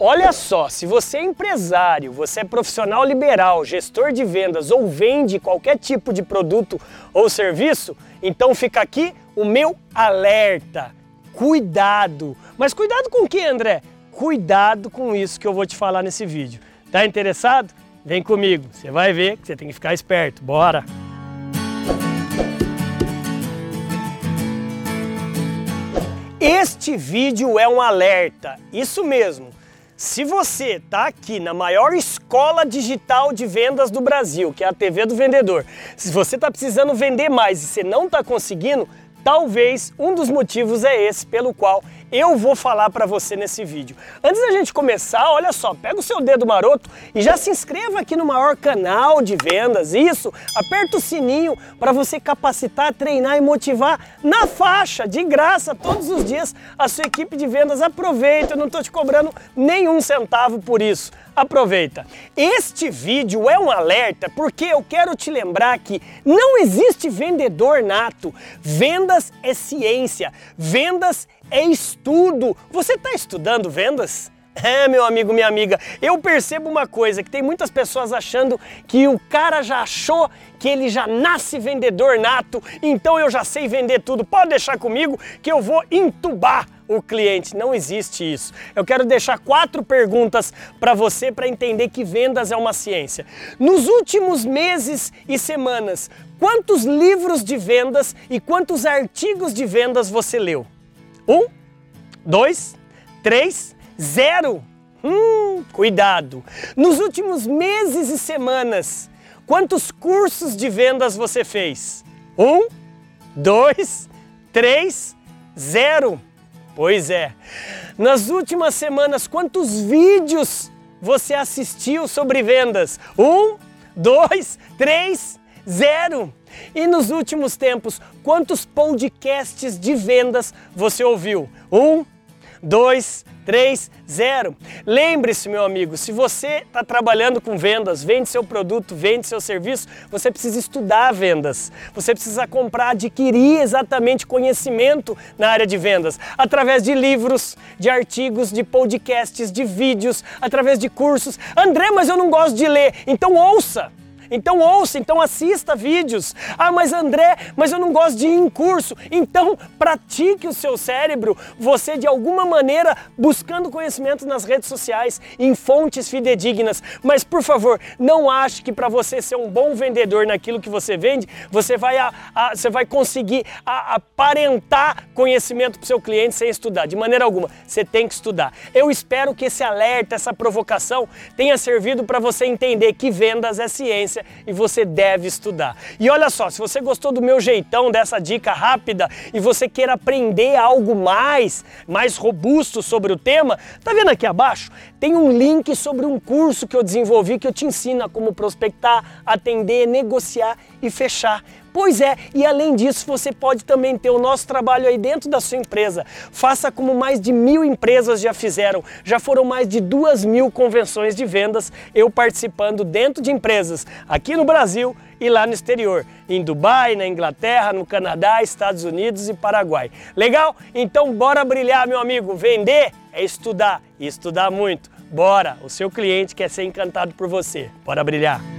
Olha só, se você é empresário, você é profissional liberal, gestor de vendas ou vende qualquer tipo de produto ou serviço, então fica aqui o meu alerta. Cuidado! Mas cuidado com o que, André? Cuidado com isso que eu vou te falar nesse vídeo. Tá interessado? Vem comigo, você vai ver que você tem que ficar esperto. Bora! Este vídeo é um alerta, isso mesmo. Se você está aqui na maior escola digital de vendas do Brasil, que é a TV do Vendedor, se você está precisando vender mais e você não está conseguindo, talvez um dos motivos é esse pelo qual eu vou falar para você nesse vídeo. Antes da gente começar, olha só, pega o seu dedo maroto e já se inscreva aqui no maior canal de vendas. Isso, aperta o sininho para você capacitar, treinar e motivar na faixa, de graça, todos os dias a sua equipe de vendas. Aproveita, eu não estou te cobrando nenhum centavo por isso. Aproveita. Este vídeo é um alerta porque eu quero te lembrar que não existe vendedor nato. Vendas é ciência, vendas é estudo. Você está estudando vendas? É, meu amigo, minha amiga, eu percebo uma coisa, que tem muitas pessoas achando que o cara já achou que ele já nasce vendedor nato, então eu já sei vender tudo. Pode deixar comigo que eu vou entubar o cliente. Não existe isso. Eu quero deixar quatro perguntas para você para entender que vendas é uma ciência. Nos últimos meses e semanas, quantos livros de vendas e quantos artigos de vendas você leu? Um, dois, três, zero. Hum, cuidado. Nos últimos meses e semanas, quantos cursos de vendas você fez? Um, dois, três, zero. Pois é. Nas últimas semanas, quantos vídeos você assistiu sobre vendas? Um, dois, três, zero. E nos últimos tempos, quantos podcasts de vendas você ouviu? Um, dois, 3, 0. Lembre-se, meu amigo, se você está trabalhando com vendas, vende seu produto, vende seu serviço, você precisa estudar vendas. Você precisa comprar, adquirir exatamente conhecimento na área de vendas, através de livros, de artigos, de podcasts, de vídeos, através de cursos. André, mas eu não gosto de ler, então ouça. Então ouça, então assista vídeos. Ah, mas André, mas eu não gosto de ir em curso. Então pratique o seu cérebro, você de alguma maneira buscando conhecimento nas redes sociais, em fontes fidedignas. Mas por favor, não ache que para você ser um bom vendedor naquilo que você vende, você vai, a, a, você vai conseguir a, aparentar conhecimento para o seu cliente sem estudar. De maneira alguma, você tem que estudar. Eu espero que esse alerta, essa provocação tenha servido para você entender que vendas é ciência e você deve estudar. E olha só, se você gostou do meu jeitão, dessa dica rápida e você quer aprender algo mais, mais robusto sobre o tema, tá vendo aqui abaixo? Tem um link sobre um curso que eu desenvolvi que eu te ensino a como prospectar, atender, negociar e fechar. Pois é, e além disso, você pode também ter o nosso trabalho aí dentro da sua empresa. Faça como mais de mil empresas já fizeram. Já foram mais de duas mil convenções de vendas, eu participando dentro de empresas aqui no Brasil e lá no exterior, em Dubai, na Inglaterra, no Canadá, Estados Unidos e Paraguai. Legal? Então bora brilhar, meu amigo. Vender é estudar e estudar muito. Bora, o seu cliente quer ser encantado por você. Bora brilhar.